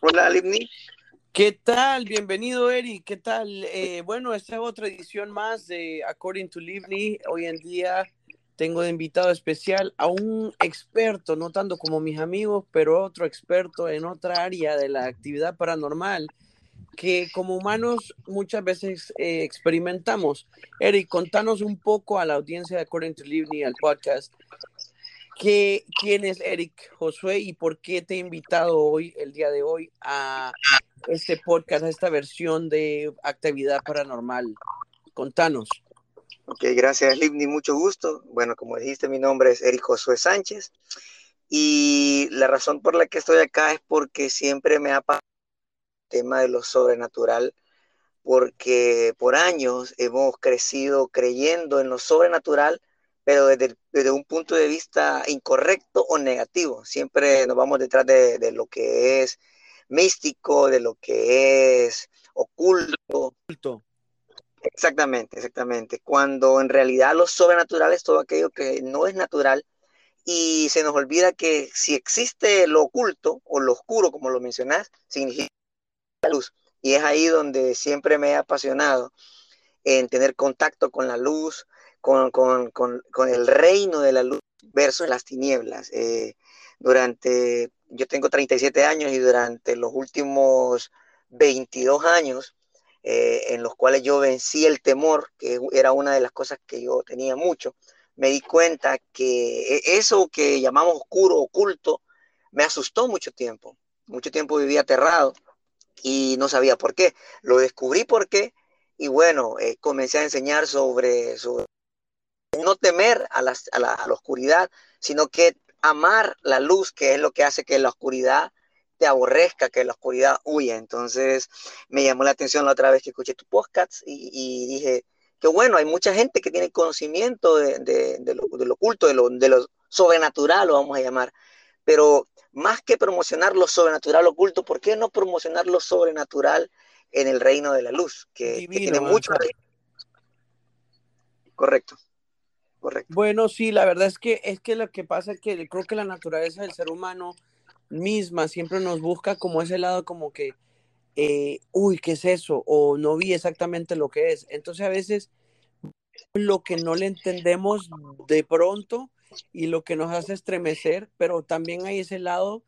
Hola, Livni. ¿Qué tal? Bienvenido, Eric. ¿Qué tal? Eh, bueno, esta es otra edición más de According to Livni. Hoy en día tengo de invitado especial a un experto, no tanto como mis amigos, pero otro experto en otra área de la actividad paranormal que como humanos muchas veces eh, experimentamos. Eric, contanos un poco a la audiencia de According to Livni, al podcast, ¿Qué, ¿Quién es Eric Josué y por qué te he invitado hoy, el día de hoy, a este podcast, a esta versión de actividad paranormal? Contanos. Ok, gracias, Livni, mucho gusto. Bueno, como dijiste, mi nombre es Eric Josué Sánchez y la razón por la que estoy acá es porque siempre me ha pasado el tema de lo sobrenatural, porque por años hemos crecido creyendo en lo sobrenatural pero desde, un punto de vista incorrecto o negativo. Siempre nos vamos detrás de, lo que es místico, de lo que es oculto. Exactamente, exactamente. Cuando en realidad lo sobrenatural es todo aquello que no es natural y se nos olvida que si existe lo oculto o lo oscuro, como lo mencionás, significa la luz. Y es ahí donde siempre me he apasionado en tener contacto con la luz, con, el reino de la luz versus las tinieblas. Eh, durante, yo tengo 37 años y durante los últimos 22 años, eh, en los cuales yo vencí el temor, que era una de las cosas que yo tenía mucho, me di cuenta que e, eso que llamamos oscuro, oculto, me asustó mucho tiempo. Mucho tiempo viví aterrado y no sabía por qué. Lo descubrí por qué y bueno, eh, comencé a enseñar sobre, sobre no temer a la, oscuridad, sino que amar la luz, que es lo que hace que la oscuridad te aborrezca, que la oscuridad huya. Entonces me llamó la atención la otra vez que escuché tu podcast y, dije que bueno, hay mucha gente que tiene conocimiento de, lo, oculto, de lo, de lo sobrenatural, lo vamos a llamar. Pero más que promocionar lo sobrenatural oculto, ¿por qué no promocionar lo sobrenatural en el reino de la luz? Que, que tiene mucho. Correcto. Bueno, sí, la verdad es que es que lo que pasa es que creo que la naturaleza del ser humano misma siempre nos busca como ese lado como que, eh, uy, ¿qué es eso? O no vi exactamente lo que es. Entonces a veces lo que no le entendemos de pronto y lo que nos hace estremecer, pero también hay ese lado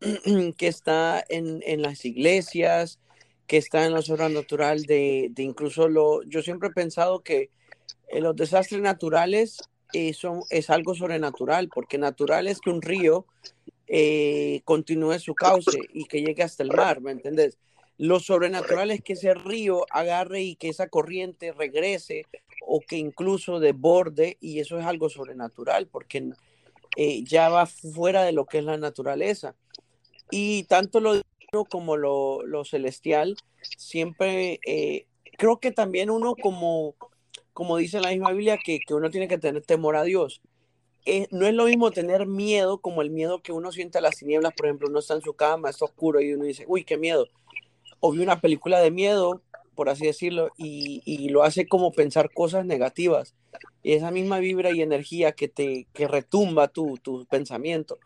que está en, en las iglesias, que está en la sobrenatural de, de incluso lo, yo siempre he pensado que eh, los desastres naturales eh, es algo sobrenatural, porque natural es que un río eh, continúe su cauce y que llegue hasta el mar, ¿me entiendes? Lo sobrenatural es que ese río agarre y que esa corriente regrese o que incluso desborde y eso es algo sobrenatural porque ya va fuera de lo que es la naturaleza. Y tanto lo como lo, lo celestial, siempre creo que también uno como como dice la misma Biblia, que, uno tiene que tener temor a Dios. Eh, no es lo mismo tener miedo como el miedo que uno siente a las tinieblas, por ejemplo, uno está en su cama, está oscuro y uno dice, uy, qué miedo. O vi una película de miedo, por así decirlo, y, lo hace como pensar cosas negativas. Y esa misma vibra y energía que te que retumba tu, pensamiento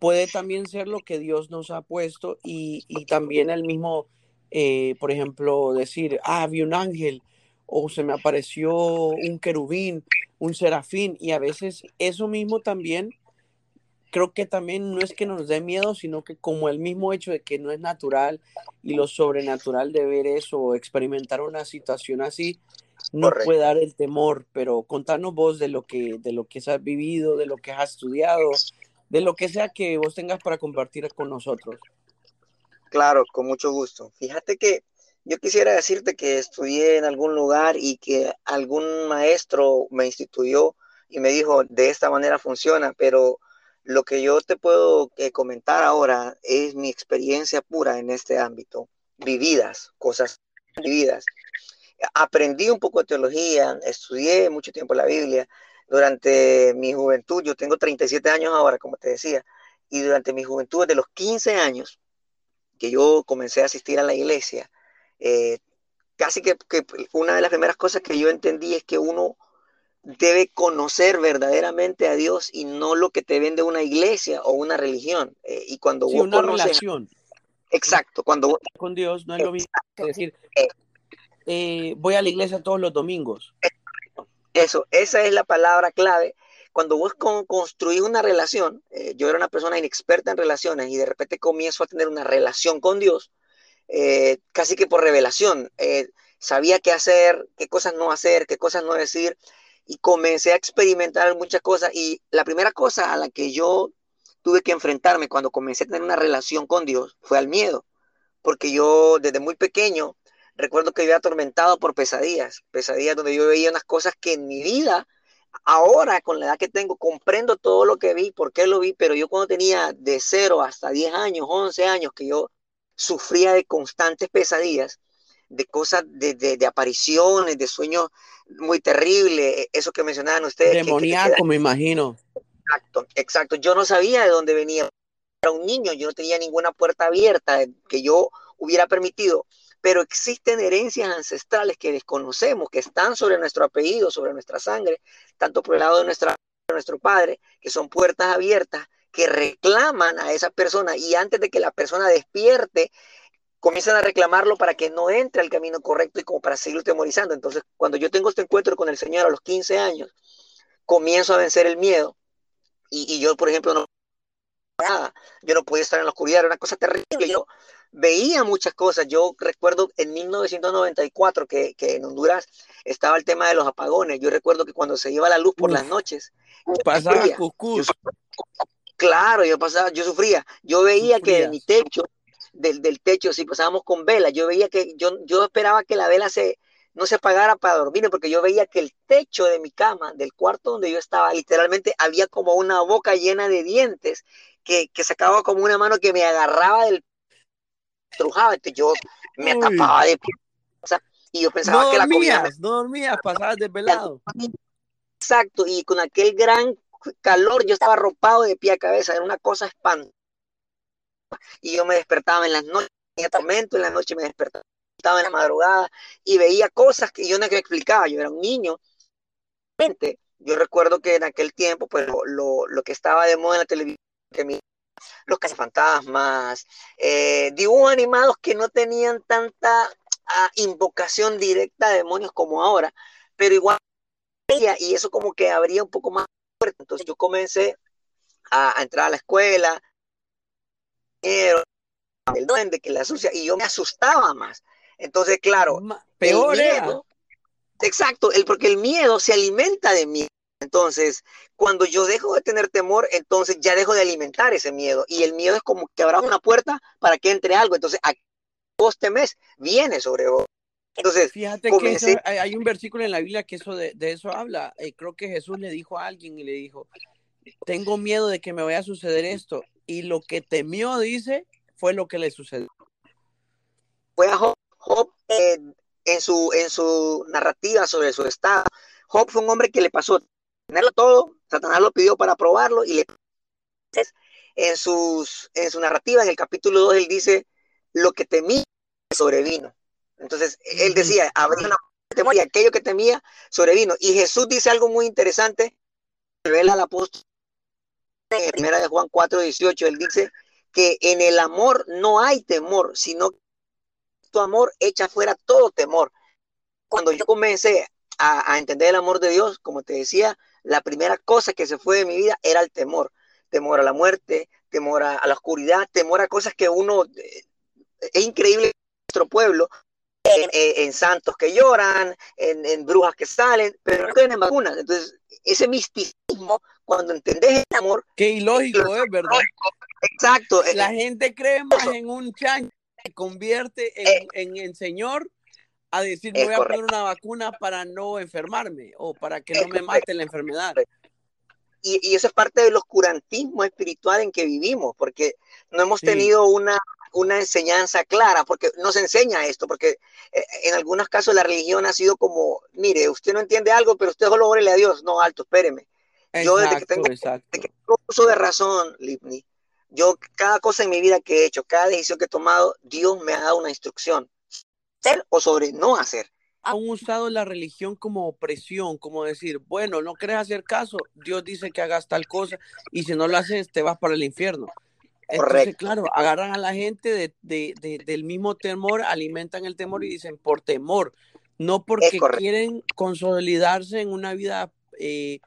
puede también ser lo que Dios nos ha puesto y, también el mismo, eh, por ejemplo, decir, ah, vi un ángel o se me apareció un querubín, un serafín, y a veces eso mismo también, creo que también no es que nos dé miedo, sino que como el mismo hecho de que no es natural y lo sobrenatural de ver eso o experimentar una situación así, no puede dar el temor, pero contanos vos de lo que de lo que has vivido, de lo que has estudiado, de lo que sea que vos tengas para compartir con nosotros. Claro, con mucho gusto. Fíjate que yo quisiera decirte que estudié en algún lugar y que algún maestro me instituyó y me dijo, de esta manera funciona, pero lo que yo te puedo eh, comentar ahora es mi experiencia pura en este ámbito, vividas, cosas vividas. Aprendí un poco de teología, estudié mucho tiempo la Biblia durante mi juventud, yo tengo 37 años ahora, como te decía, y durante mi juventud, de los 15 años que yo comencé a asistir a la iglesia, eh, casi que, una de las primeras cosas que yo entendí es que uno debe conocer verdaderamente a Dios y no lo que te vende una iglesia o una religión. Eh, y cuando una relación. Exacto, cuando con Dios no es lo mismo que decir, eh, voy a la iglesia todos los domingos. Eso, esa es la palabra clave. Cuando vos construís una relación, eh, yo era una persona inexperta en relaciones y de repente comienzo a tener una relación con Dios, eh, casi que por revelación. sabía qué hacer, qué cosas no hacer, qué cosas no decir, y comencé a experimentar muchas cosas. Y la primera cosa a la que yo tuve que enfrentarme cuando comencé a tener una relación con Dios fue al miedo, porque yo desde muy pequeño recuerdo que había atormentado por pesadillas, pesadillas donde yo veía unas cosas que en mi vida, ahora con la edad que tengo, comprendo todo lo que vi, por qué lo vi, pero yo cuando tenía de 0 hasta 10 años, 11 años, que yo sufría de constantes pesadillas, de cosas, de, de, apariciones, de sueños muy terribles, eso que mencionaban ustedes. Demoníaco, me imagino. Exacto, exacto. Yo no sabía de dónde venía. Era un niño, yo no tenía ninguna puerta abierta que yo hubiera permitido pero existen herencias ancestrales que desconocemos, que están sobre nuestro apellido, sobre nuestra sangre, tanto por el lado de, nuestra, nuestro padre, que son puertas abiertas, que reclaman a esa persona y antes de que la persona despierte, comienzan a reclamarlo para que no entre al camino correcto y como para seguirlo temorizando. Entonces, cuando yo tengo este encuentro con el Señor a los 15 años, comienzo a vencer el miedo y, y yo, por ejemplo, no yo no podía estar en la oscuridad, era una cosa terrible. Yo veía muchas cosas. Yo recuerdo en 1994 que, que, en Honduras estaba el tema de los apagones. Yo recuerdo que cuando se iba la luz por las noches, pasaba claro, yo pasaba, yo sufría. Yo veía que de mi techo, del, del, techo, si pasábamos con vela, yo veía que yo, yo esperaba que la vela se, no se apagara para dormir, porque yo veía que el techo de mi cama, del cuarto donde yo estaba, literalmente había como una boca llena de dientes que, que sacaba como una mano que me agarraba del trujaba, entonces yo me tapaba de y yo pensaba que la comida... No dormías, pasabas desvelado. Exacto, y con aquel gran calor yo estaba arropado de pie a cabeza, era una cosa espantosa. Y yo me despertaba en las noches, tenía tormento, en la noche me despertaba en la madrugada y veía cosas que yo no me explicaba, yo era un niño. Yo recuerdo que en aquel tiempo, pues lo, lo que estaba de moda en la televisión, que mi los cazafantasmas, eh, dibujos animados que no tenían tanta ah, invocación directa de demonios como ahora, pero igual y eso como que abría un poco más fuerte. Entonces yo comencé a, entrar a la escuela, el duende que la sucia, y yo me asustaba más. Entonces, claro, peor miedo, exacto, el, porque el miedo se alimenta de miedo. Entonces, cuando yo dejo de tener temor, entonces ya dejo de alimentar ese miedo. Y el miedo es como que abra una puerta para que entre algo. Entonces, a vos temes, viene sobre vos. Entonces, fíjate que hay un versículo en la Biblia que eso de, eso habla. Eh, creo que Jesús le dijo a alguien y le dijo, tengo miedo de que me vaya a suceder esto. Y lo que temió, dice, fue lo que le sucedió. Fue a Job, en, su, en su narrativa sobre su estado. Job fue un hombre que le pasó tenerlo todo, Satanás lo pidió para probarlo y le en, sus, en su narrativa, en el capítulo 2, él dice, lo que temía sobrevino. Entonces, él decía, una temor y aquello que temía sobrevino. Y Jesús dice algo muy interesante, revela al apóstol en primera de Juan 4, 18, él dice que en el amor no hay temor, sino que tu amor echa fuera todo temor. Cuando yo comencé a, a entender el amor de Dios, como te decía, la primera cosa que se fue de mi vida era el temor. Temor a la muerte, temor a, la oscuridad, temor a cosas que uno... Eh, es increíble nuestro pueblo, en, santos que lloran, en, brujas que salen, pero no tienen vacunas. Entonces, ese misticismo, cuando entendés el amor... Qué ilógico es, ¿verdad? Exacto. La gente cree más en un chancho que convierte en, eh. en señor a decir, me voy a poner una vacuna para no enfermarme o para que no me mate la enfermedad. Y, eso es parte del oscurantismo espiritual en que vivimos, porque no hemos tenido una, una enseñanza clara, porque nos enseña esto, porque eh, en algunos casos la religión ha sido como, mire, usted no entiende algo, pero usted solo órele a Dios. No, alto, espéreme. yo desde que tengo, uso de razón, Lipni, yo cada cosa en mi vida que he hecho, cada decisión que he tomado, Dios me ha dado una instrucción o sobre no hacer. Han usado la religión como opresión, como decir, bueno, no quieres hacer caso, Dios dice que hagas tal cosa y si no lo haces te vas para el infierno. Entonces, claro, agarran a la gente del mismo temor, alimentan el temor y dicen por temor, no porque quieren consolidarse en una vida eh,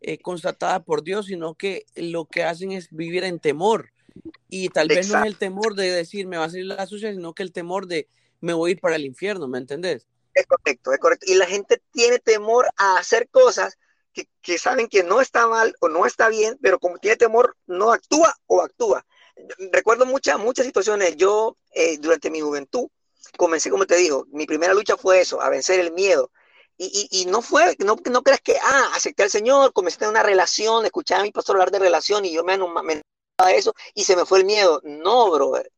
eh, constatada por Dios, sino que lo que hacen es vivir en temor. Y tal vez no es el temor de decir me va a salir la sucia, sino que el temor de me voy a ir para el infierno, ¿me entendés? Es correcto, es correcto. Y la gente tiene temor a hacer cosas que, que, saben que no está mal o no está bien, pero como tiene temor, no actúa o actúa. Recuerdo muchas, muchas situaciones. Yo, eh, durante mi juventud, comencé, como te digo, mi primera lucha fue eso, a vencer el miedo. Y, y, no fue, no, no creas que, ah, acepté al Señor, comencé a tener una relación, escuchaba a mi pastor hablar de relación y yo me, me a eso y se me fue el miedo. No, brother.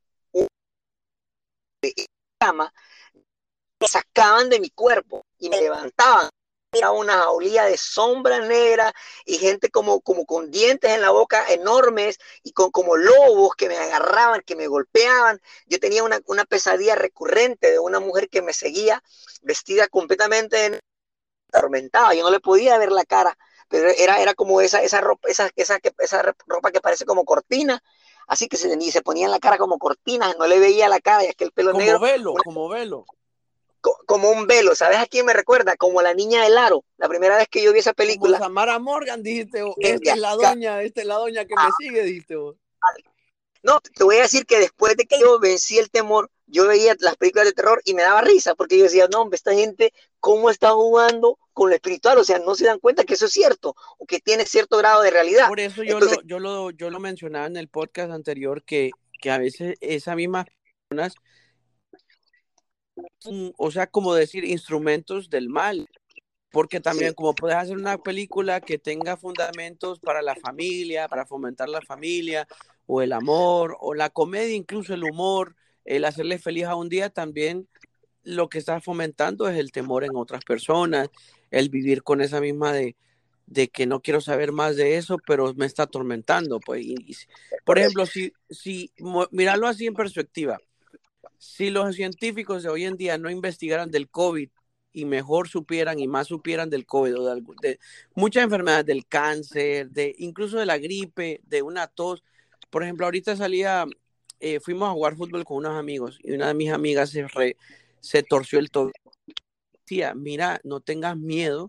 Me sacaban de mi cuerpo y me levantaban era una jaulía de sombra negra y gente como, como con dientes en la boca enormes y con como lobos que me agarraban, que me golpeaban. Yo tenía una, una pesadilla recurrente de una mujer que me seguía vestida completamente atormentada. Yo no le podía ver la cara, pero era, era como esa, esa, ropa, esa, esa, esa ropa que parece como cortina. Así que se, se ponía en la cara como cortina, no le veía la cara y aquel pelo negro. Como velo, como velo como un velo. ¿Sabes a quién me recuerda? Como la niña del aro. La primera vez que yo vi esa película. Como Samara Morgan, dijiste. Esta es la doña, esta es la doña que me ah. sigue, dijiste vos. No, te voy a decir que después de que yo vencí el temor, yo veía las películas de terror y me daba risa porque yo decía, no, hombre, esta gente, ¿cómo está jugando con lo espiritual? O sea, no se dan cuenta que eso es cierto o que tiene cierto grado de realidad. Por eso yo, lo, yo, lo, yo lo mencionaba en el podcast anterior que, que a veces esas mismas personas o sea, como decir, instrumentos del mal. Porque también como puedes hacer una película que tenga fundamentos para la familia, para fomentar la familia, o el amor, o la comedia, incluso el humor, el hacerle feliz a un día, también lo que está fomentando es el temor en otras personas, el vivir con esa misma de, de que no quiero saber más de eso, pero me está atormentando. Pues, por ejemplo, si, si mirarlo así en perspectiva, si los científicos de hoy en día no investigaran del COVID y mejor supieran y más supieran del COVID o de, muchas enfermedades, del cáncer, de incluso de la gripe, de una tos. Por ejemplo, ahorita salía, eh, fuimos a jugar fútbol con unos amigos y una de mis amigas se, se torció el tobillo. Decía, mira, no tengas miedo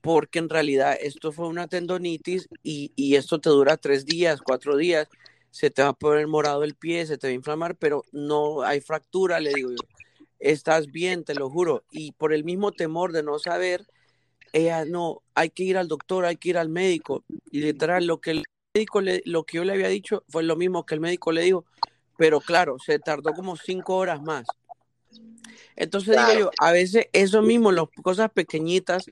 porque en realidad esto fue una tendonitis y, y esto te dura tres días, cuatro días se te va a poner morado el pie, se te va a inflamar, pero no hay fractura, le digo yo. Estás bien, te lo juro. Y por el mismo temor de no saber, ella no, hay que ir al doctor, hay que ir al médico. Y literal, lo que el médico le, lo que yo le había dicho fue lo mismo que el médico le dijo, pero claro, se tardó como cinco horas más. Entonces digo yo, a veces eso mismo, las cosas pequeñitas,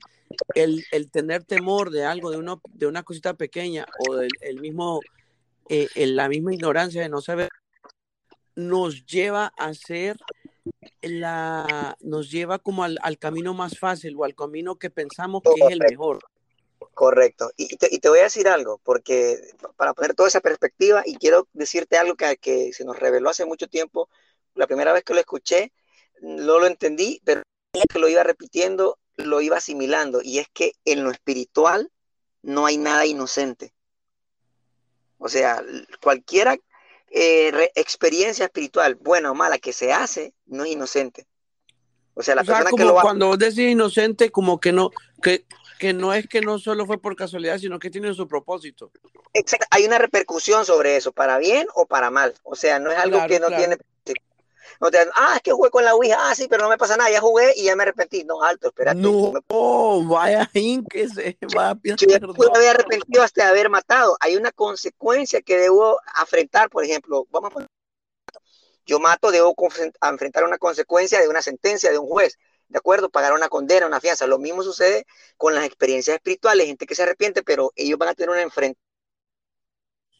el, el, tener temor de algo, de, uno, de una cosita pequeña o del el mismo eh, la misma ignorancia de no saber, nos lleva a ser la, nos lleva como al, camino más fácil o al camino que pensamos que es el mejor. Correcto. Y te, y te, voy a decir algo, porque para poner toda esa perspectiva, y quiero decirte algo que, que se nos reveló hace mucho tiempo, la primera vez que lo escuché, no lo entendí, pero que lo iba repitiendo, lo iba asimilando, y es que en lo espiritual no hay nada inocente. O sea, cualquiera eh, experiencia espiritual, buena o mala, que se hace, no es inocente. O sea, la persona que lo va... cuando vos decís inocente, como que no, que, que no es que no solo fue por casualidad, sino que tiene su propósito. Exacto, hay una repercusión sobre eso, para bien o para mal. O sea, no es algo que no tiene no te, ah, es que jugué con la Ouija, ah, sí, pero no me pasa nada, ya jugué y ya me arrepentí. No, alto, espérate. No, oh, vaya que se va a Yo pude haber arrepentido hasta de haber matado. Hay una consecuencia que debo afrontar, por ejemplo, vamos a yo mato, debo enfrentar una consecuencia de una sentencia de un juez, ¿de acuerdo? Pagar una condena, una fianza. Lo mismo sucede con las experiencias espirituales, gente que se arrepiente, pero ellos van a tener un enfrentamiento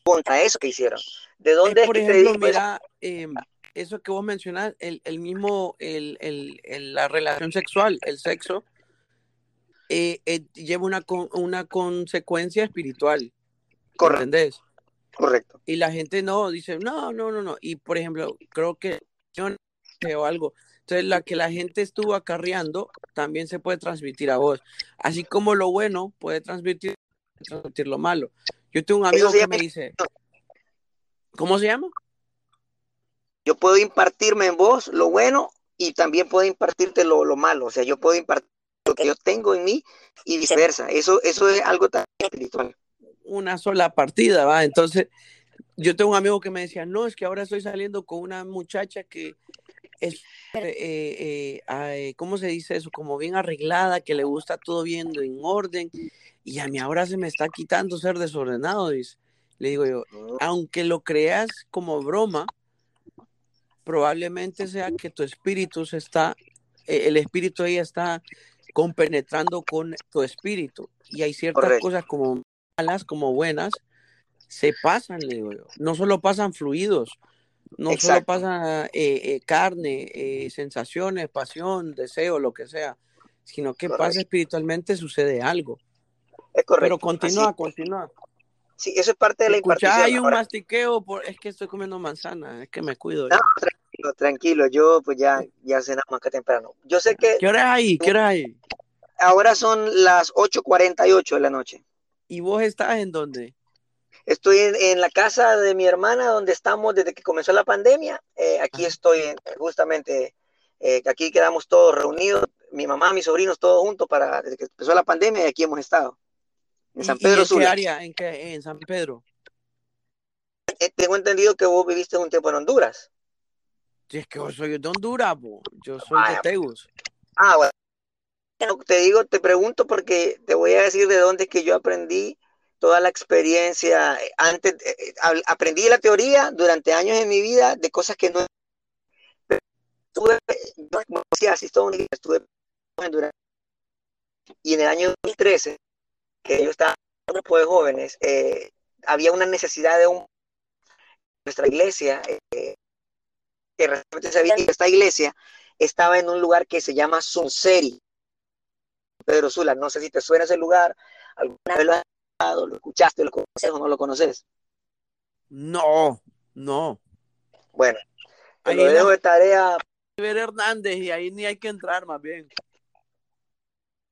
contra eso que hicieron. ¿De dónde es, por ejemplo, mira, eh, eso que vos mencionás, el, el mismo, el, el, la relación sexual, el sexo, eh, eh, lleva una, una consecuencia espiritual. Correcto. ¿Entendés? Correcto. Y la gente no, dice, no, no, no, no. Y por ejemplo, creo que o algo. Entonces, la que la gente estuvo acarreando también se puede transmitir a vos. Así como lo bueno puede transmitir, transmitir lo malo. Yo tengo un amigo que me dice, ¿Cómo se llama? Yo puedo impartirme en vos lo bueno y también puedo impartirte lo, lo malo. O sea, yo puedo impartir lo que yo tengo en mí y viceversa. Eso, eso es algo tan espiritual. Una sola partida, ¿va? Entonces, yo tengo un amigo que me decía, no, es que ahora estoy saliendo con una muchacha que es, eh, eh, eh, ¿cómo se dice eso? Como bien arreglada, que le gusta todo viendo en orden, y a mí ahora se me está quitando ser desordenado, dice. Le digo yo, aunque lo creas como broma, probablemente sea que tu espíritu se está, el espíritu ahí está compenetrando con tu espíritu, y hay ciertas cosas como malas, como buenas, se pasan, le digo yo. No solo pasan fluidos, no solo pasa eh, eh, carne, eh, sensaciones, pasión, deseo, lo que sea, sino que pasa espiritualmente, sucede algo. Es correcto. Pero continúa, continúa. Sí, eso es parte de la impartición. hay un mastiqueo, por... es que estoy comiendo manzana, es que me cuido. No, tranquilo, tranquilo, yo pues ya, ya cenamos más que temprano. Yo sé que... ¿Qué hora es ahí? ¿Qué hora es ahí? Ahora son las 8.48 de la noche. ¿Y vos estás en dónde? Estoy en, la casa de mi hermana donde estamos desde que comenzó la pandemia. Eh, aquí estoy justamente, eh, aquí quedamos todos reunidos, mi mamá, mis sobrinos, todos juntos para desde que empezó la pandemia y aquí hemos estado. En San Pedro ¿Y en qué área? ¿En, qué, ¿En San Pedro? Eh, tengo entendido que vos viviste un tiempo en Honduras. Es que yo soy de Honduras, yo soy de Tegus. Ah, bueno. Te digo, te pregunto porque te voy a decir de dónde es que yo aprendí toda la experiencia. Eh, antes eh, eh, aprendí la teoría durante años en mi vida de cosas que no estuve, como decía, estuve en y en el año 2013, que yo estaba en un grupo de jóvenes, había una necesidad de un nuestra iglesia, que realmente sabía que esta iglesia estaba en un lugar que se llama Sunseri, Pedro Sula, no sé si te suena ese lugar, alguna vez lo lo escuchaste, lo conoces o no lo conoces? No, no. Bueno, te lo dejo de tarea. River Hernández y ahí ni hay que entrar más bien.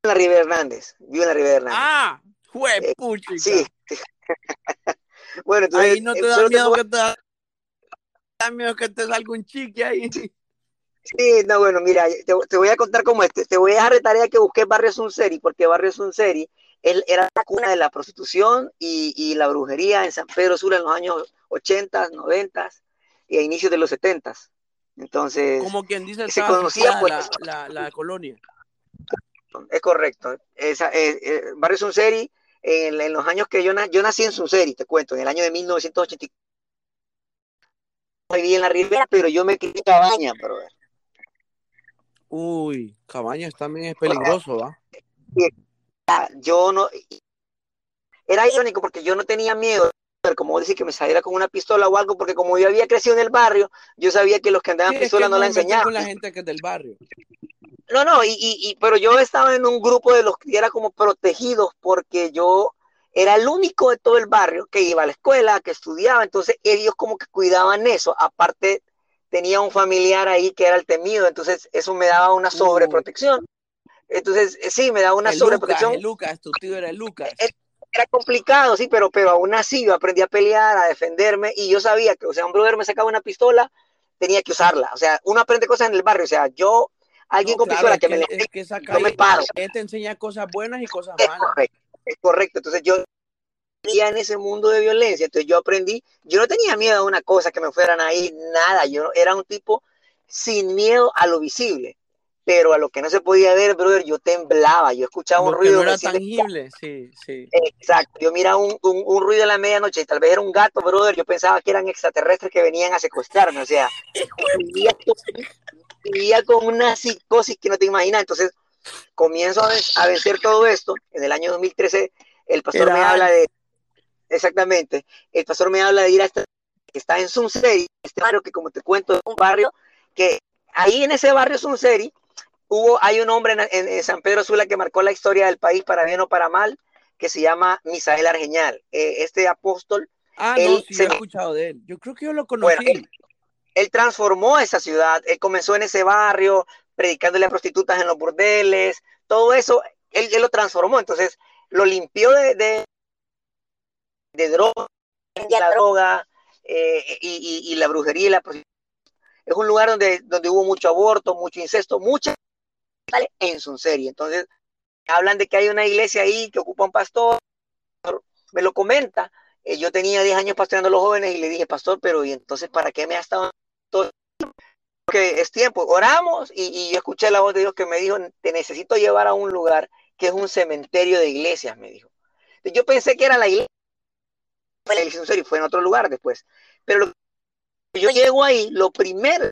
En la River Hernández, vivo en la River Hernández. Ah, fue eh, Sí. bueno, entonces. Ahí no te da miedo que te miedo que te salga un chique ahí. Sí, no, bueno, mira, te, voy a contar cómo este. Te voy a dejar de tarea que busqué Barrio Sunseri, porque Barrio Sunseri él era la cuna de la prostitución y, la brujería en San Pedro Sula en los años 80, 90 y a inicios de los 70. Entonces, como quien dice, se conocía pues, la, colonia. Es correcto. Esa, eh, eh, Barrio Sunseri, en, en, los años que yo, yo nací en Sunseri, te cuento, en el año de 1984. Viví en la Ribera, pero yo me crié en brother. Uy, Cabañas también es peligroso, ¿va? yo no, era irónico porque yo no tenía miedo, como decir que me saliera con una pistola o algo, porque como yo había crecido en el barrio, yo sabía que los que andaban pistola no la enseñaban. con la gente que es del barrio. No, no, y, y, pero yo estaba en un grupo de los que era como protegidos porque yo era el único de todo el barrio que iba a la escuela, que estudiaba, entonces ellos como que cuidaban eso, aparte tenía un familiar ahí que era el temido, entonces eso me daba una sobreprotección. Entonces, eh, sí, me da una sobreprotección. Lucas, Lucas, tu tío era Lucas. Eh, era complicado, sí, pero, pero aún así yo aprendí a pelear, a defenderme, y yo sabía que, o sea, un brother me sacaba una pistola, tenía que usarla. O sea, uno aprende cosas en el barrio, o sea, yo, alguien con pistola que, me es que yo me paro. Él te enseña cosas buenas y cosas malas. Correcto, es correcto. Entonces yo vivía en ese mundo de violencia, entonces yo aprendí, yo no tenía miedo a una cosa que me fueran ahí, nada, yo era un tipo sin miedo a lo visible pero a lo que no se podía ver, brother, yo temblaba, yo escuchaba un ruido. No era tangible, sí, sí. Exacto, yo miraba un, un, ruido en la medianoche y tal vez era un gato, brother, yo pensaba que eran extraterrestres que venían a secuestrarme, o sea, vivía, con una psicosis que no te imaginas, entonces comienzo a, vencer todo esto, en el año 2013 el pastor me habla de, exactamente, el pastor me habla de ir a esta, que está en Sunseri, este barrio que como te cuento es un barrio que ahí en ese barrio Sunseri, hubo, hay un hombre en, San Pedro Sula que marcó la historia del país para bien o para mal, que se llama Misael Argeñal. Eh, este apóstol. Ah, no, sí, he escuchado de él. Yo creo que yo lo conocí. él, transformó esa ciudad, él comenzó en ese barrio, predicándole a prostitutas en los burdeles, todo eso, él, lo transformó, entonces lo limpió de, de, droga, la droga, eh, y, la brujería y la prostitución. Es un lugar donde, donde hubo mucho aborto, mucho incesto, mucha en su serie. Entonces, hablan de que hay una iglesia ahí que ocupa un pastor, me lo comenta. Eh, yo tenía 10 años pastoreando a los jóvenes y le dije, pastor, pero ¿y entonces para qué me ha estado todo? Porque es tiempo, oramos y, y, yo escuché la voz de Dios que me dijo, te necesito llevar a un lugar que es un cementerio de iglesias, me dijo. Yo pensé que era la iglesia, y fue en otro lugar después. Pero yo llego ahí, lo primero,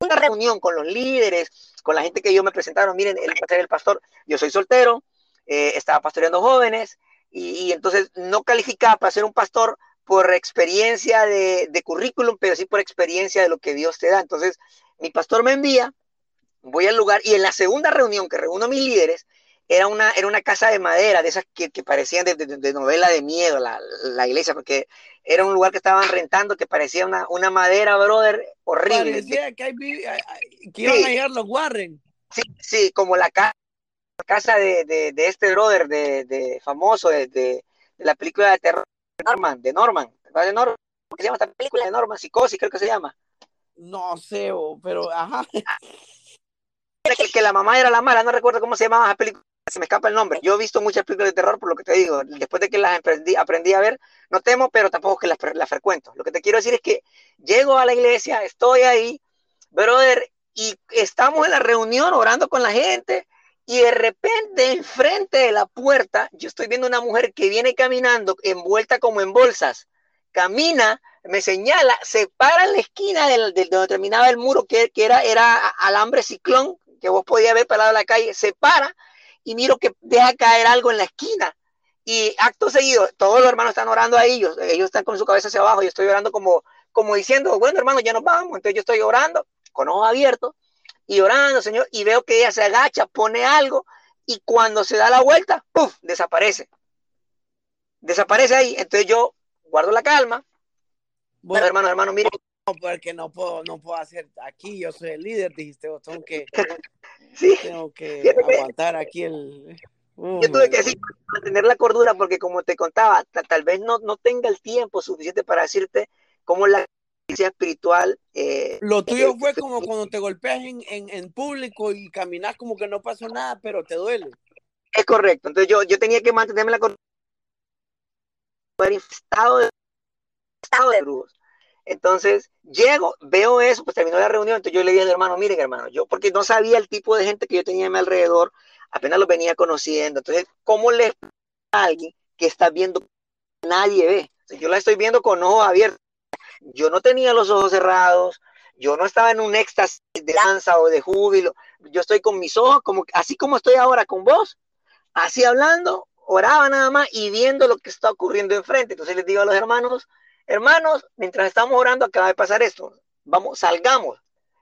una reunión con los líderes, con la gente que yo me presentaron, miren, ser el pastor, yo soy soltero, eh, estaba pastoreando jóvenes, y, entonces no calificaba para ser un pastor por experiencia de, de, currículum, pero sí por experiencia de lo que Dios te da. Entonces, mi pastor me envía, voy al lugar, y en la segunda reunión que reúno a mis líderes, era una, era una casa de madera, de esas que, parecían de, novela de miedo, la, iglesia, porque era un lugar que estaban rentando que parecía una, una madera, brother, horrible. Parecía que, iban a llegar los Warren. Sí, sí, como la, casa de, este brother, de, famoso, de, la película de terror de Norman, de Norman. ¿De Norman? ¿Cómo se llama esta película de Norman? Psicosis, creo que se llama. No sé, pero ajá. Que, que la mamá era la mala, no recuerdo cómo se llamaba esa película se me escapa el nombre. Yo he visto muchas películas de terror, por lo que te digo. Después de que las aprendí, aprendí a ver, no temo, pero tampoco que las, las frecuento. Lo que te quiero decir es que llego a la iglesia, estoy ahí, brother, y estamos en la reunión orando con la gente, y de repente, enfrente de la puerta, yo estoy viendo una mujer que viene caminando, envuelta como en bolsas. Camina, me señala, se para en la esquina del, del donde terminaba el muro, que, que era, era alambre ciclón, que vos podías ver parado en la calle, se para y miro que deja caer algo en la esquina. Y acto seguido, todos los hermanos están orando a ellos, ellos están con su cabeza hacia abajo, yo estoy orando como, como diciendo, bueno hermano, ya nos vamos. Entonces yo estoy orando con ojos abiertos y orando, Señor, y veo que ella se agacha, pone algo, y cuando se da la vuelta, ¡puf! desaparece. Desaparece ahí. Entonces yo guardo la calma. Bueno, hermano, hermano, mire. No, porque no puedo, no puedo hacer aquí, yo soy el líder, dijiste, tengo que Sí. Tengo que aguantar aquí el... yo tuve que decir, mantener la cordura porque como te contaba, tal vez no, no tenga el tiempo suficiente para decirte cómo la espiritual... Eh, Lo tuyo eh, fue como cuando te golpeas en, en, en, público y caminas como que no pasó nada, pero te duele. Es correcto, entonces yo, yo tenía que mantenerme la estado de, estado de brujos. Entonces, llego, veo eso, pues terminó la reunión, entonces yo le dije al hermano, miren hermano, yo porque no sabía el tipo de gente que yo tenía a mi alrededor, apenas lo venía conociendo, entonces, ¿cómo le a alguien que está viendo nadie ve? yo la estoy viendo con ojos abiertos. Yo no tenía los ojos cerrados, yo no estaba en un éxtasis de danza o de júbilo, yo estoy con mis ojos, como, así como estoy ahora con vos, así hablando, oraba nada más y viendo lo que está ocurriendo enfrente. Entonces les digo a los hermanos, hermanos, mientras estamos orando acaba de pasar esto, vamos, salgamos.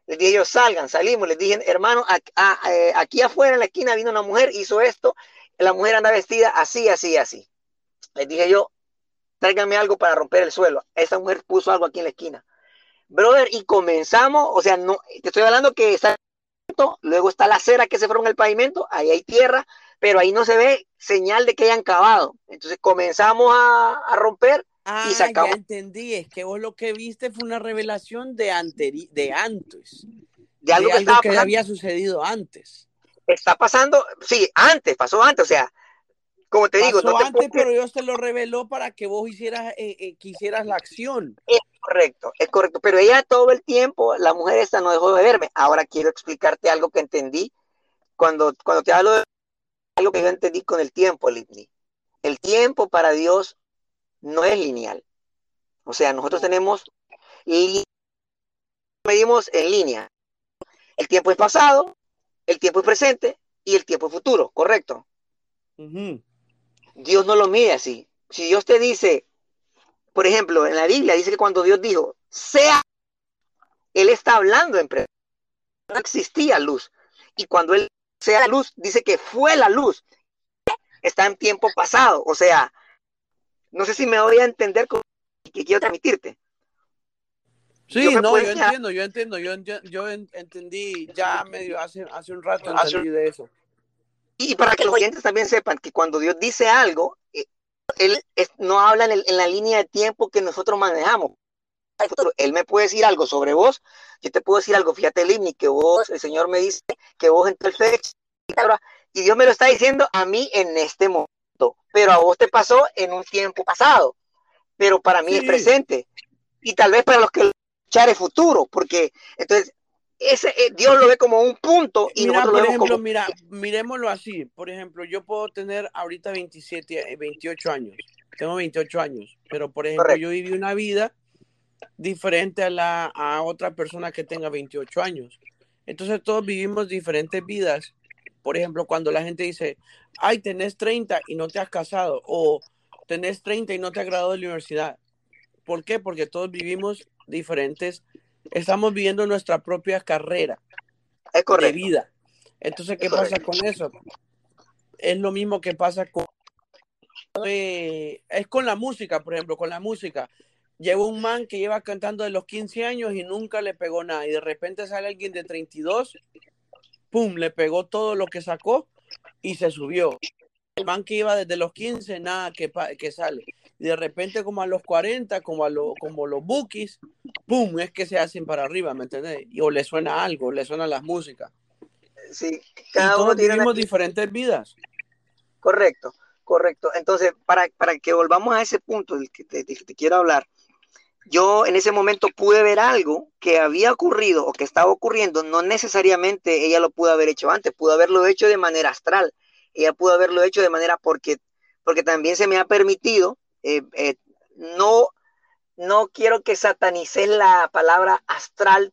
Les dije ellos, salgan, salimos, les dije, hermano, eh, aquí afuera en la esquina vino una mujer, hizo esto, la mujer anda vestida así, así, así. Les dije yo, tráiganme algo para romper el suelo. Esa mujer puso algo aquí en la esquina. Brother, y comenzamos, o sea, no, te estoy hablando que está, luego está la acera que se formó en el pavimento, ahí hay tierra, pero ahí no se ve señal de que hayan cavado. Entonces comenzamos a, a romper Ah, ya entendí, es que vos lo que viste fue una revelación de, de antes. De algo, que, había sucedido antes. Está pasando, sí, antes, pasó antes, o sea, como te digo, no antes, pero Dios te lo reveló para que vos hicieras, eh, eh, quisieras la acción. Es correcto, es correcto, pero ella todo el tiempo, la mujer esta no dejó de verme. Ahora quiero explicarte algo que entendí cuando, cuando te hablo de algo que yo entendí con el tiempo, Litni. El tiempo para Dios no es lineal. O sea, nosotros tenemos, medimos en línea. El tiempo es pasado, el tiempo es presente y el tiempo es futuro, ¿correcto? Dios no lo mide así. Si Dios te dice, por ejemplo, en la Biblia dice que cuando Dios dijo, sea, Él está hablando en presente. No existía luz. Y cuando Él sea luz, dice que fue la luz. Está en tiempo pasado. O sea, no sé si me voy a entender con que quiero transmitirte. Sí, no, yo entiendo, yo entiendo, yo, entendí ya medio hace, hace un rato entendí de eso. Y para que los oyentes también sepan que cuando Dios dice algo, eh, Él no habla en, la línea de tiempo que nosotros manejamos. Él me puede decir algo sobre vos, yo te puedo decir algo, fíjate, Limni, que vos, el Señor me dice que vos en tal fecha, y Dios me lo está diciendo a mí en este momento, pero a vos te pasó en un tiempo pasado, pero para mí es presente, y tal vez para los que escuchar es futuro, porque entonces ese, eh, Dios lo ve como un punto y mira, nosotros por ejemplo, mira, miremoslo así, por ejemplo, yo puedo tener ahorita 27, 28 eh, años, tengo 28 años, pero por ejemplo, yo viví una vida diferente a, la, a otra persona que tenga 28 años. Entonces todos vivimos diferentes vidas. Por ejemplo, cuando la gente dice, ay, tenés 30 y no te has casado, o tenés 30 y no te has graduado de la universidad. ¿Por qué? Porque todos vivimos diferentes, estamos viviendo nuestra propia carrera de vida. Entonces, ¿qué pasa con eso? Es lo mismo que pasa con... Eh, es con la música, por ejemplo, con la música. Lleva un man que lleva cantando de los 15 años y nunca le pegó nada. Y de repente sale alguien de 32, ¡pum! Le pegó todo lo que sacó y se subió. El man que iba desde los 15, nada que, que sale. Y de repente como a los 40, como, a lo, como los bookies, ¡pum! Es que se hacen para arriba, ¿me entiendes? Y, o le suena algo, le suenan las músicas. Sí, cada uno tiene diferentes vidas. Correcto, correcto. Entonces, para, para que volvamos a ese punto del que te, te quiero hablar, yo en ese momento pude ver algo que había ocurrido o que estaba ocurriendo, no necesariamente ella lo pudo haber hecho antes, pudo haberlo hecho de manera astral, ella pudo haberlo hecho de manera porque, porque también se me ha permitido, eh, eh, no, no quiero que satanices la palabra astral,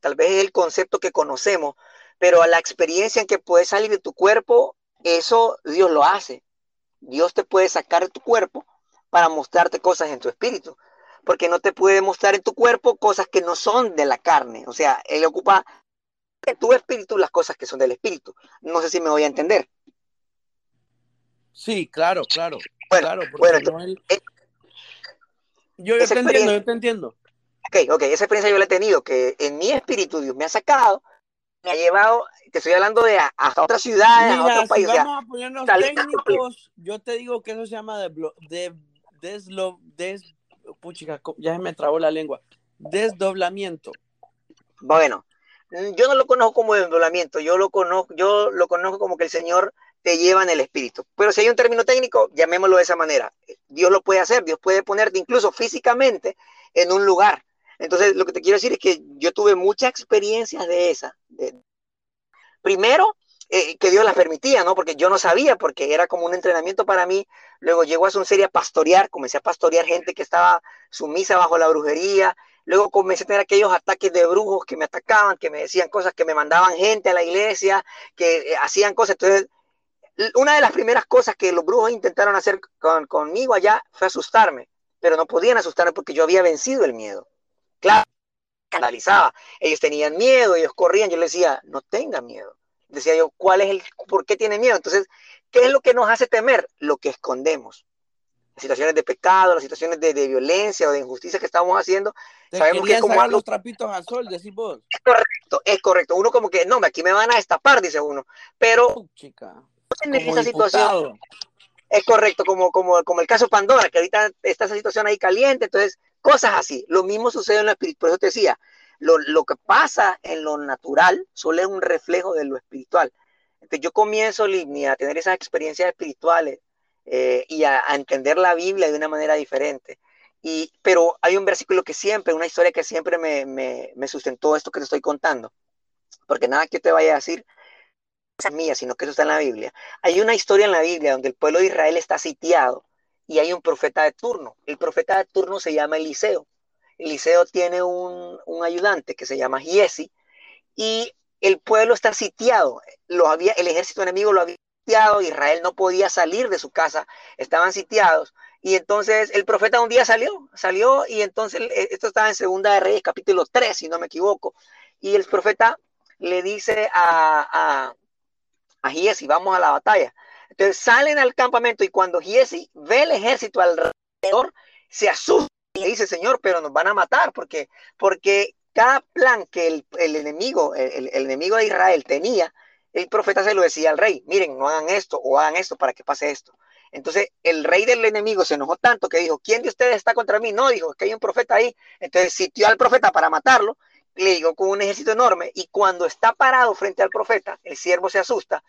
tal vez es el concepto que conocemos, pero a la experiencia en que puedes salir de tu cuerpo, eso Dios lo hace. Dios te puede sacar de tu cuerpo para mostrarte cosas en tu espíritu porque no te puede mostrar en tu cuerpo cosas que no son de la carne. O sea, él ocupa en tu espíritu las cosas que son del espíritu. No sé si me voy a entender. Sí, claro, claro. Bueno, claro, eh, yo, te entiendo, yo te entiendo. Ok, ok, esa experiencia yo la he tenido, que en mi espíritu Dios me ha sacado, me ha llevado, te estoy hablando de hasta otras ciudades, a otros países. Vamos a ponernos técnicos, yo te digo que eso se llama de, de deslo, des, puchica, ya me trabó la lengua. Desdoblamiento. Bueno, yo no lo conozco como desdoblamiento, yo lo conozco, yo lo conozco como que el Señor te lleva en el espíritu. Pero si hay un término técnico, llamémoslo de esa manera. Dios lo puede hacer, Dios puede ponerte incluso físicamente en un lugar. Entonces, lo que te quiero decir es que yo tuve muchas experiencias de esa. primero, eh, que Dios las permitía, ¿no? Porque yo no sabía, porque era como un entrenamiento para mí. Luego llegó a su serie a pastorear, comencé a pastorear gente que estaba sumisa bajo la brujería. Luego comencé a tener aquellos ataques de brujos que me atacaban, que me decían cosas, que me mandaban gente a la iglesia, que eh, hacían cosas. Entonces, una de las primeras cosas que los brujos intentaron hacer conmigo allá fue asustarme, pero no podían asustarme porque yo había vencido el miedo. Claro, canalizaba. Ellos tenían miedo, ellos corrían. Yo les decía, no tengan miedo decía yo, ¿cuál es el, por qué tiene miedo? Entonces, ¿qué es lo que nos hace temer? Lo que escondemos. Las situaciones de pecado, las situaciones de, violencia o de injusticia que estamos haciendo, sabemos que como los trapitos al sol, decís vos. Es correcto, es correcto. Uno como que, no, aquí me van a destapar, dice uno. Pero chica, en esa situación, es correcto, como, como, como el caso Pandora, que ahorita está esa situación ahí caliente, entonces, cosas así. Lo mismo sucede en el espíritu, por eso te decía, lo, que pasa en lo natural solo es un reflejo de lo espiritual. Entonces yo comienzo, Livni, a tener esas experiencias espirituales eh, y a, entender la Biblia de una manera diferente. Y, pero hay un versículo que siempre, una historia que siempre me, me, sustentó esto que te estoy contando, porque nada que te vaya a decir es mía, sino que eso está en la Biblia. Hay una historia en la Biblia donde el pueblo de Israel está sitiado y hay un profeta de turno. El profeta de turno se llama Eliseo. Eliseo tiene un, ayudante que se llama Giesi y el pueblo está sitiado. Lo había, el ejército enemigo lo había sitiado, Israel no podía salir de su casa, estaban sitiados. Y entonces el profeta un día salió, salió y entonces eh, esto estaba en Segunda de Reyes capítulo 3, si no me equivoco. Y el profeta le dice a, a Giesi, vamos a la batalla. Entonces salen al campamento y cuando Giesi ve el ejército alrededor, se asusta le dice, Señor, pero nos van a matar, porque, porque cada plan que el, enemigo, el, enemigo de Israel tenía, el profeta se lo decía al rey, miren, no hagan esto o hagan esto para que pase esto. Entonces el rey del enemigo se enojó tanto que dijo, ¿quién de ustedes está contra mí? No, dijo, es que hay un profeta ahí. Entonces sitió al profeta para matarlo, le llegó con un ejército enorme y cuando está parado frente al profeta, el siervo se asusta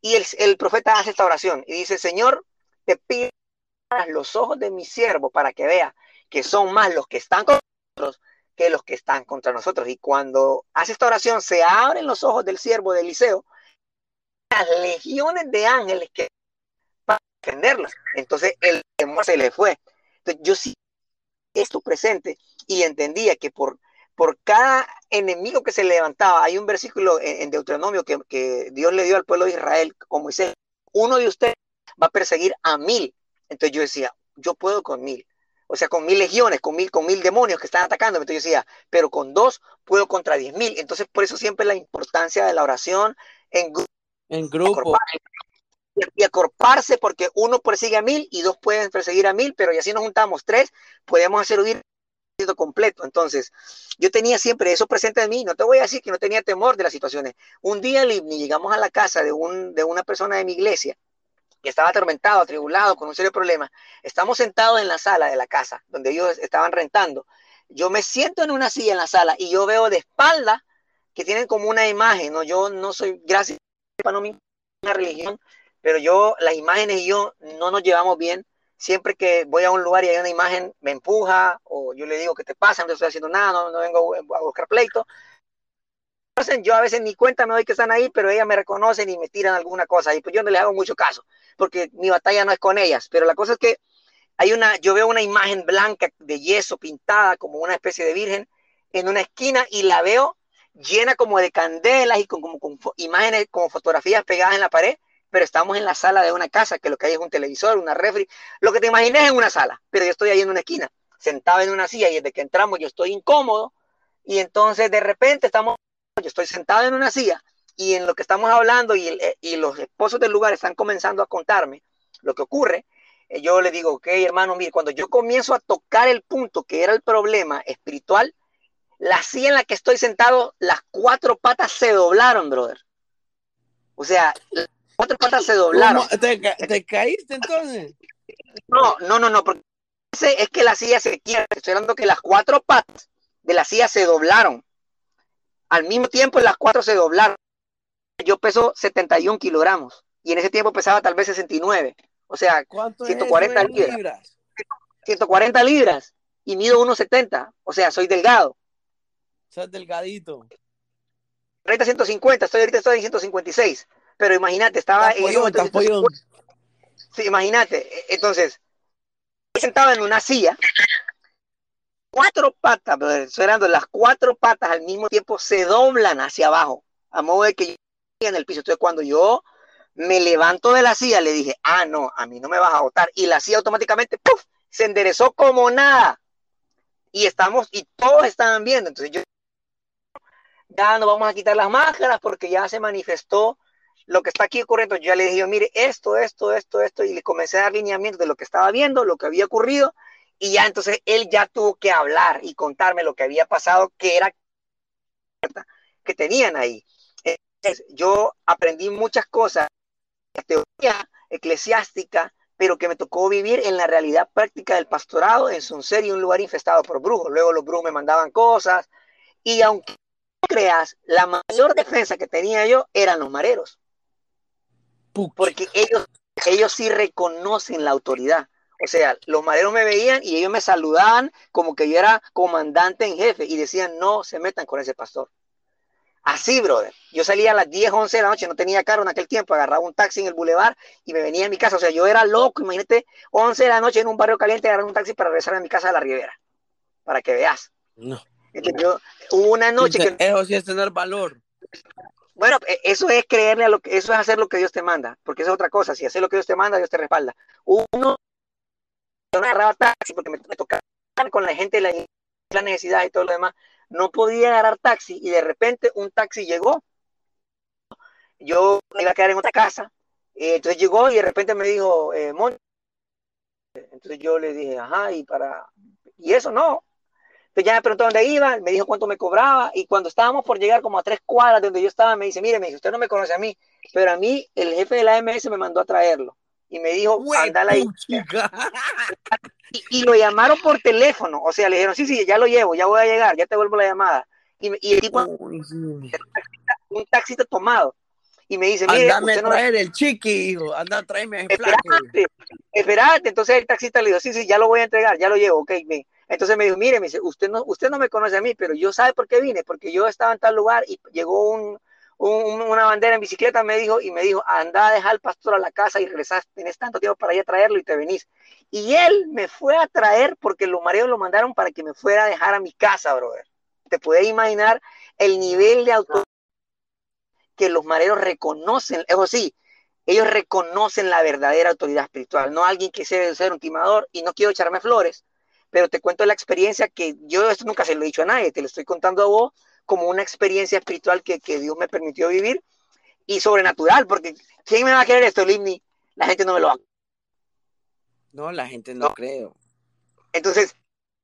y el, profeta hace esta oración y dice, Señor, te pido los ojos de mi siervo para que vea que son más los que están con nosotros que los que están contra nosotros. Y cuando hace esta oración, se abren los ojos del siervo de Eliseo, las legiones de ángeles que para defenderlos. Entonces el temor se le fue. Entonces yo sí esto presente y entendía que por, por cada enemigo que se levantaba, hay un versículo en, Deuteronomio que, que, Dios le dio al pueblo de Israel, como dice, uno de ustedes va a perseguir a mil. Entonces yo decía, yo puedo con mil o sea, con mil legiones, con mil, con mil demonios que están atacando. Entonces yo decía, pero con dos puedo contra diez mil. Entonces, por eso siempre la importancia de la oración en, en grupo. Y acorparse, porque uno persigue a mil y dos pueden perseguir a mil, pero y así nos juntamos tres, podemos hacer huir completo. Entonces, yo tenía siempre eso presente en mí. No te voy a decir que no tenía temor de las situaciones. Un día, Libni, llegamos a la casa de, un, de una persona de mi iglesia que estaba atormentado, atribulado, con un serio problema. Estamos sentados en la sala de la casa donde ellos estaban rentando. Yo me siento en una silla en la sala y yo veo de espalda que tienen como una imagen, ¿no? Yo no soy, gracias no mi una religión, pero yo, las imágenes y yo no nos llevamos bien. Siempre que voy a un lugar y hay una imagen, me empuja o yo le digo, ¿qué te pasa? No estoy haciendo nada, no, no vengo a buscar pleito yo a veces ni cuenta me doy que están ahí, pero ellas me reconocen y me tiran alguna cosa. Y pues yo no les hago mucho caso, porque mi batalla no es con ellas. Pero la cosa es que hay una, yo veo una imagen blanca de yeso pintada como una especie de virgen en una esquina y la veo llena como de candelas y con, como, con imágenes, como fotografías pegadas en la pared, pero estamos en la sala de una casa, que lo que hay es un televisor, una refri, lo que te imagines en una sala, pero yo estoy ahí en una esquina, sentado en una silla y desde que entramos yo estoy incómodo y entonces de repente estamos yo estoy sentado en una silla y en lo que estamos hablando y, eh, y los esposos del lugar están comenzando a contarme lo que ocurre, eh, yo le digo, ok, hermano, mire, cuando yo comienzo a tocar el punto que era el problema espiritual, la silla en la que estoy sentado, las cuatro patas se doblaron, brother. O sea, cuatro patas se doblaron. ¿Te, caíste entonces? No, no, no, no, porque es que la silla se quiere. Estoy hablando que las cuatro patas de la silla se doblaron. Al mismo tiempo las cuatro se doblaron. Yo peso 71 kilogramos y en ese tiempo pesaba tal vez 69. O sea, 140 libras. 140 libras y mido 1,70. O sea, soy delgado. Soy delgadito. 30, 150, estoy ahorita estoy en 156. Pero imagínate, estaba en Sí, imagínate. E, entonces, sentado en una silla cuatro patas, esperando las cuatro patas al mismo tiempo se doblan hacia abajo, a modo de que yo en el piso. Entonces, cuando yo me levanto de la silla, le dije, ah, no, a mí no me vas a botar. Y la silla automáticamente, ¡puf! se enderezó como nada. Y estamos, y todos estaban viendo. Entonces yo, ya no vamos a quitar las máscaras porque ya se manifestó lo que está aquí ocurriendo. Yo le dije, mire, esto, esto, esto, esto, y le comencé a dar lineamiento de lo que estaba viendo, lo que había ocurrido, y ya entonces él ya tuvo que hablar y contarme lo que había pasado, que era que tenían ahí. Entonces, yo aprendí muchas cosas, la teoría eclesiástica, pero que me tocó vivir en la realidad práctica del pastorado en Sunset y un lugar infestado por brujos. Luego los brujos me mandaban cosas y aunque creas, la mayor defensa que tenía yo eran los mareros. Porque ellos, ellos sí reconocen la autoridad. O sea, los mareros me veían y ellos me saludaban como que yo era comandante en jefe y decían, no se metan con ese pastor. Así, brother. Yo salía a las 10, 11 de la noche, no tenía carro en aquel tiempo, agarraba un taxi en el bulevar y me venía a mi casa. O sea, yo era loco, imagínate, 11 de la noche en un barrio caliente, agarrar un taxi para regresar a mi casa de la Ribera, para que veas. No. hubo una noche que... Eso sí es tener valor. Bueno, e, eso es creerle a lo que, eso es hacer lo que Dios te manda, porque es otra cosa. Si haces lo que Dios te manda, Dios te respalda. Uno yo no agarraba taxi porque me, tocaba con la gente la, la necesidad y todo lo demás. No podía agarrar taxi y de repente un taxi llegó. Yo me iba a quedar en otra casa. Eh, entonces llegó y de repente me dijo, eh, Entonces yo le dije, ajá, y para. Y eso no. Entonces ya me preguntó dónde iba, me dijo cuánto me cobraba. Y cuando estábamos por llegar como a tres cuadras de donde yo estaba, me dice, mire, me dice, usted no me conoce a mí, pero a mí el jefe de la AMS me mandó a traerlo y me dijo, anda la y, lo llamaron por teléfono, o sea, le dijeron, sí, sí, ya lo llevo, ya voy a llegar, ya te vuelvo la llamada. Y, y el tipo, un taxista tomado, y me dice, mire, Andame a traer el chiqui, hijo, anda a traerme el esperate, esperate, entonces el taxista le dijo, sí, sí, ya lo voy a entregar, ya lo llevo, ok, Entonces me dijo, mire, me dice, usted no, usted no me conoce a mí, pero yo sabe por qué vine, porque yo estaba en tal lugar y llegó un, una bandera en bicicleta, me dijo, y me dijo, anda a dejar al pastor a la casa y regresas, tienes tanto tiempo para ir a traerlo y te venís. Y él me fue a traer porque los mareos lo mandaron para que me fuera a dejar a mi casa, brother. Te puedes imaginar el nivel de autoridad que los mareros reconocen, eso sí, ellos reconocen la verdadera autoridad espiritual, no alguien que se ser un timador, y no quiero echarme flores, pero te cuento la experiencia que yo esto nunca se lo he dicho a nadie, te lo estoy contando a vos como una experiencia espiritual que, Dios me permitió vivir y sobrenatural, porque ¿quién me va a creer esto, Limni? La gente no me lo va a No, la gente no, creo. Entonces,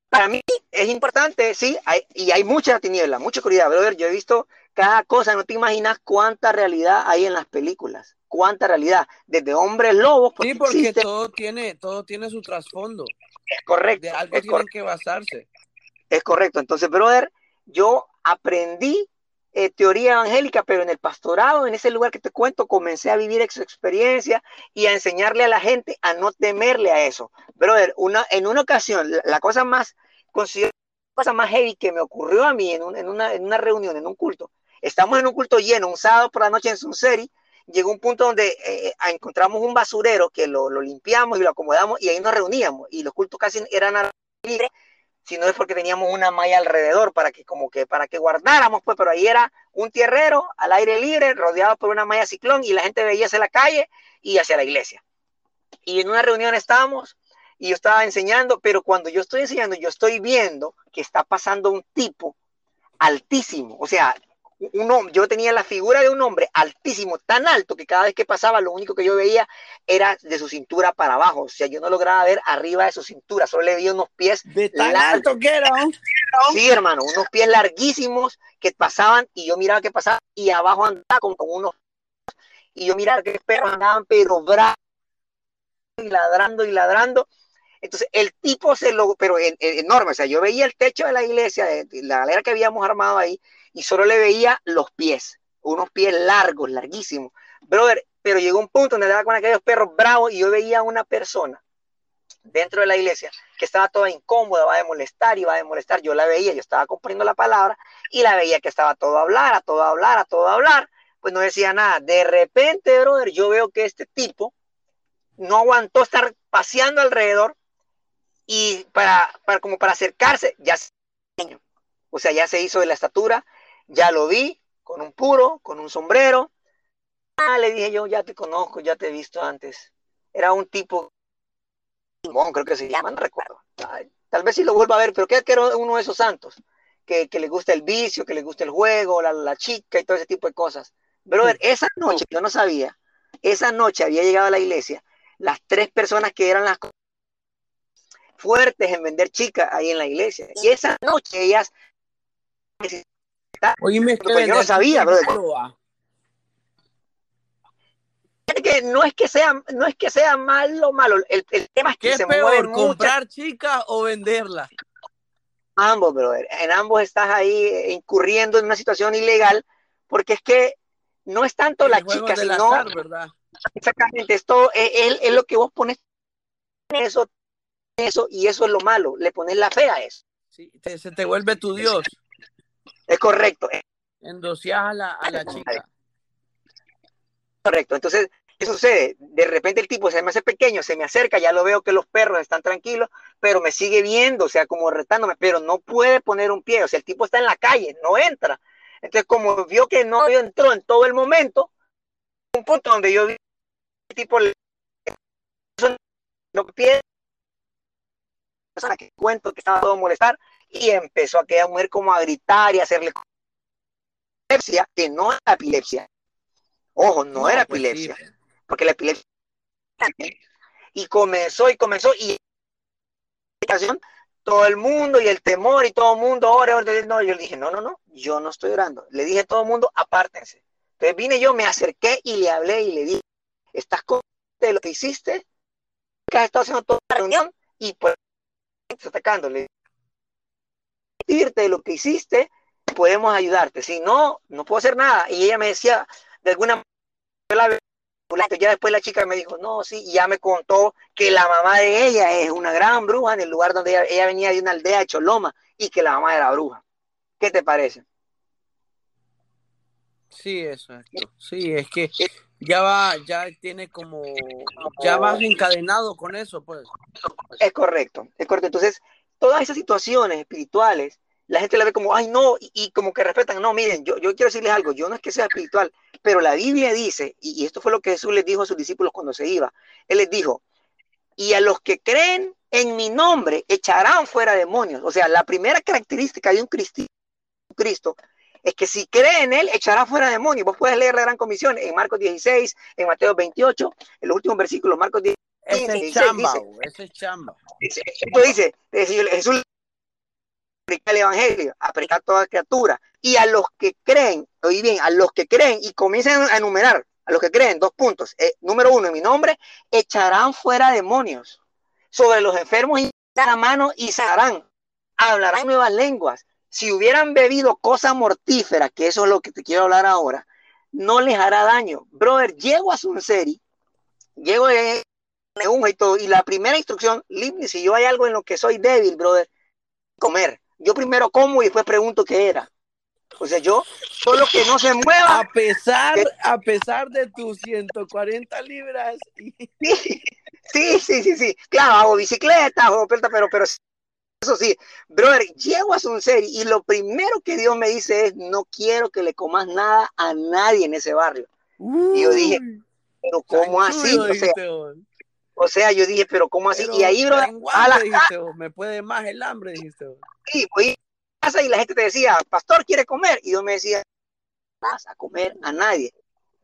para mí es importante, sí, y hay mucha tiniebla, mucha oscuridad, brother. Yo he visto cada cosa, no te imaginas cuánta realidad hay en las películas, cuánta realidad, desde hombres lobos. Sí, porque todo tiene, todo tiene su trasfondo. Es correcto. De algo tienen que basarse. Es correcto. Entonces, brother, yo aprendí eh, teoría evangélica, pero en el pastorado, en ese lugar que te cuento, comencé a vivir esa experiencia y a enseñarle a la gente a no temerle a eso. Brother, una, en una ocasión, la, cosa más, considero la cosa más heavy que me ocurrió a mí en, una, en una reunión, en un culto, estamos en un culto lleno, un sábado por la noche en Sunseri, llegó un punto donde eh, eh, encontramos un basurero que lo, limpiamos y lo acomodamos y ahí nos reuníamos y los cultos casi eran libres si no es porque teníamos una malla alrededor para que como que para que guardáramos, pues, pero ahí era un tierrero al aire libre, rodeado por una malla ciclón y la gente veía hacia la calle y hacia la iglesia. Y en una reunión estábamos y yo estaba enseñando, pero cuando yo estoy enseñando, yo estoy viendo que está pasando un tipo altísimo, o sea, un, yo tenía la figura de un hombre altísimo, tan alto que cada vez que pasaba lo único que yo veía era de su cintura para abajo. O sea, yo no lograba ver arriba de su cintura, solo le veía unos pies. De tan alto que era. Sí, hermano, unos pies larguísimos que pasaban y yo miraba que pasaba y abajo andaba con, unos. Y yo miraba que perros andaban, pero bravos y ladrando y ladrando. Entonces el tipo se lo, pero enorme, o sea, yo veía el techo de la iglesia, la galera que habíamos armado ahí, y solo le veía los pies, unos pies largos, larguísimos. Brother, pero llegó un punto donde andaba con aquellos perros bravos y yo veía a una persona dentro de la iglesia que estaba toda incómoda, va a molestar y va a molestar. Yo la veía, yo estaba comprendiendo la palabra y la veía que estaba todo a hablar, a todo a hablar, a todo a hablar. Pues no decía nada. De repente, brother, yo veo que este tipo no aguantó estar paseando alrededor y para, para como para acercarse, ya o sea, ya se hizo de la estatura ya lo vi con un puro, con un sombrero. Ah, le dije yo, ya te conozco, ya te he visto antes. Era un tipo, creo que se llama, no recuerdo. tal vez sí lo vuelva a ver, pero que era uno de esos santos, que, le gusta el vicio, que le gusta el juego, la, chica y todo ese tipo de cosas. Brother, esa noche, yo no sabía, esa noche había llegado a la iglesia las tres personas que eran las fuertes en vender chicas ahí en la iglesia. Y esa noche ellas Oye, me yo no sabía, bro. Que no es que sea, no es que sea malo, malo. El, tema es que ¿Qué se peor, comprar chicas o venderlas? Ambos, brother. En ambos estás ahí incurriendo en una situación ilegal, porque es que no es tanto la chica, sino. ¿verdad? Exactamente, esto es, es, lo que vos pones eso, eso, y eso es lo malo. Le pones la fe a eso. Sí, se te vuelve tu Dios. Es correcto. Endocias a la, a la chica. Correcto. Entonces, ¿qué sucede? De repente el tipo se me hace pequeño, se me acerca, ya lo veo que los perros están tranquilos, pero me sigue viendo, o sea, como retándome, pero no puede poner un pie, o sea, el tipo está en la calle, no entra. Entonces, como vio que no entró en todo el momento, un punto donde yo vi el tipo le los pies, que cuento que estaba todo a molestar, y empezó aquella mujer como a gritar y a hacerle epilepsia, que no era epilepsia. Ojo, no, era pues epilepsia, porque la epilepsia y comenzó y comenzó y todo el mundo y el temor y todo el mundo ahora no, yo le dije, no, no, no, yo no estoy orando. Le dije a todo el mundo, apártense. Entonces vine yo, me acerqué y le hablé y le dije, estás con de lo que hiciste, que has estado haciendo toda la reunión y pues atacándole. De lo que hiciste, podemos ayudarte. Si no, no puedo hacer nada. Y ella me decía, de alguna manera, ya después la chica me dijo, no, sí, y ya me contó que la mamá de ella es una gran bruja en el lugar donde ella, ella venía de una aldea de Choloma y que la mamá era bruja. ¿Qué te parece? Sí, exacto. Sí, es que ya va, ya tiene como, ya vas encadenado con eso, pues. Es correcto, es correcto. Entonces, todas esas situaciones espirituales, la gente la ve como, ay, no, y, como que respetan, no, miren, yo, yo quiero decirles algo, yo no es que sea espiritual, pero la Biblia dice, y, y esto fue lo que Jesús les dijo a sus discípulos cuando se iba, Él les dijo, y a los que creen en mi nombre echarán fuera demonios. O sea, la primera característica de un Cristo es que si cree en él, echará fuera demonios. Vos puedes leer la gran comisión en Marcos 16, en Mateo 28, en los últimos versículos, Marcos 16. Ese es chamba, ese es chamba. Dice, dice, Jesús predica el evangelio, a predicar toda criatura. Y a los que creen, oí bien, a los que creen, y comiencen a enumerar, a los que creen, dos puntos. Eh, número uno, en mi nombre, echarán fuera demonios. Sobre los enfermos y la mano y sanarán. Hablarán nuevas lenguas si hubieran bebido cosa mortífera, que eso es lo que te quiero hablar ahora, no les hará daño. Brother, llego a Sunseri, llego de un y todo, y la primera instrucción, si yo hay algo en lo que soy débil, brother, comer. Yo primero como y después pregunto qué era. O sea, yo, solo que no se mueva. A pesar, a pesar de tus 140 libras. Sí, sí, sí, sí, Claro, hago bicicleta, hago pelota, pero, pero eso sí, brother, llego a Sunseri y lo primero que Dios me dice es, no quiero que le comas nada a nadie en ese barrio. y yo dije, pero ¿cómo así? O sea, yo dije, pero ¿cómo así? y ahí, brother, a la dijiste, me puede más el hambre, dijiste. Sí, voy a casa y la gente te decía, pastor, ¿quiere comer? Y yo me decía, vas a comer a nadie.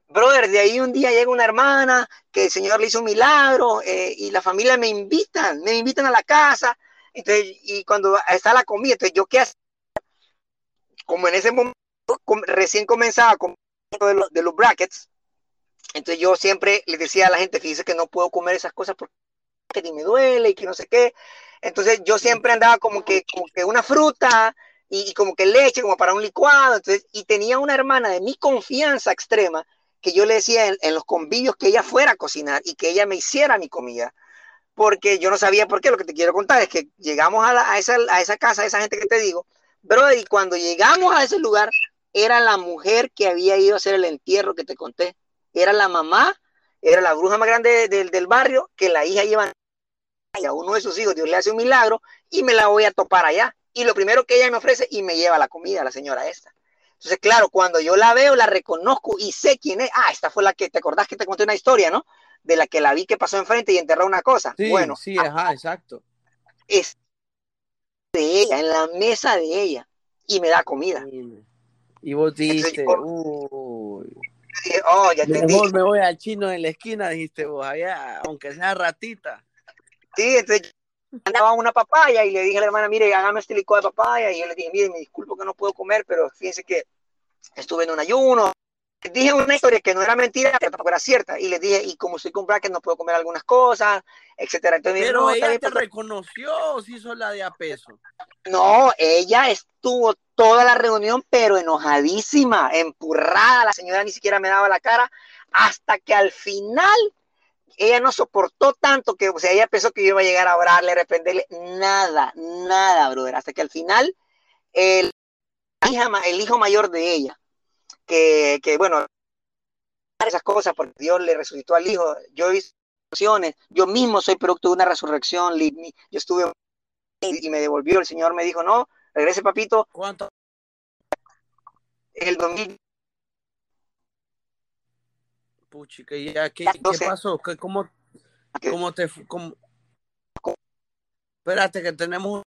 Brother, de ahí un día llega una hermana que el Señor le hizo un milagro eh, y la familia me invitan, me invitan a la casa entonces, y cuando está la comida, entonces yo qué hacía, como en ese momento recién comenzaba con de los, de los brackets, entonces yo siempre le decía a la gente, fíjese que no puedo comer esas cosas porque me duele y que no sé qué. Entonces yo siempre andaba como que, como que una fruta y, como que leche, como para un licuado. Entonces, y tenía una hermana de mi confianza extrema que yo le decía en, en, los convivios que ella fuera a cocinar y que ella me hiciera mi comida porque yo no sabía por qué. Lo que te quiero contar es que llegamos a, esa, a esa casa, a esa gente que te digo, brother, y cuando llegamos a ese lugar, era la mujer que había ido a hacer el entierro que te conté. Era la mamá, era la bruja más grande del barrio, que la hija lleva a uno de sus hijos, Dios le hace un milagro y me la voy a topar allá. Y lo primero que ella me ofrece y me lleva la comida, la señora esta. Entonces, claro, cuando yo la veo, la reconozco y sé quién es. Ah, esta fue la que, ¿te acordás que te conté una historia, no? De la que la vi que pasó enfrente y enterró una cosa. Sí, bueno, sí, ajá, exacto. Es de ella, en la mesa de ella, y me da comida. Y vos dijiste, oh, ya mejor me voy al chino en la esquina, dijiste vos, allá, aunque sea ratita. Sí, entonces andaba una papaya y le dije a la hermana, mire, hágame este licor de papaya, y yo le dije, mire, me disculpo que no puedo comer, pero fíjense que estuve en un ayuno, dije una historia que no era mentira, pero tampoco era cierta. Y le dije, y como soy con que no puedo comer algunas cosas, etcétera. Entonces, pero ella te reconoció, si hizo la de a peso. No, ella estuvo toda la reunión, pero enojadísima, empurrada. La señora ni siquiera me daba la cara, hasta que al final ella no soportó tanto que, o sea, ella pensó que yo iba a llegar a orarle, a arrepentirle. Nada, nada, brother. Hasta que al final, el, el hijo mayor de ella, que, que bueno, esas cosas porque Dios le resucitó al Hijo. Yo visto yo mismo soy producto de una resurrección, yo estuve y me devolvió, el Señor me dijo, no, regrese papito. ¿Cuánto? El domingo. Puchica, ya, ¿qué, ¿qué pasó? ¿Cómo, cómo te... Cómo... Espérate que tenemos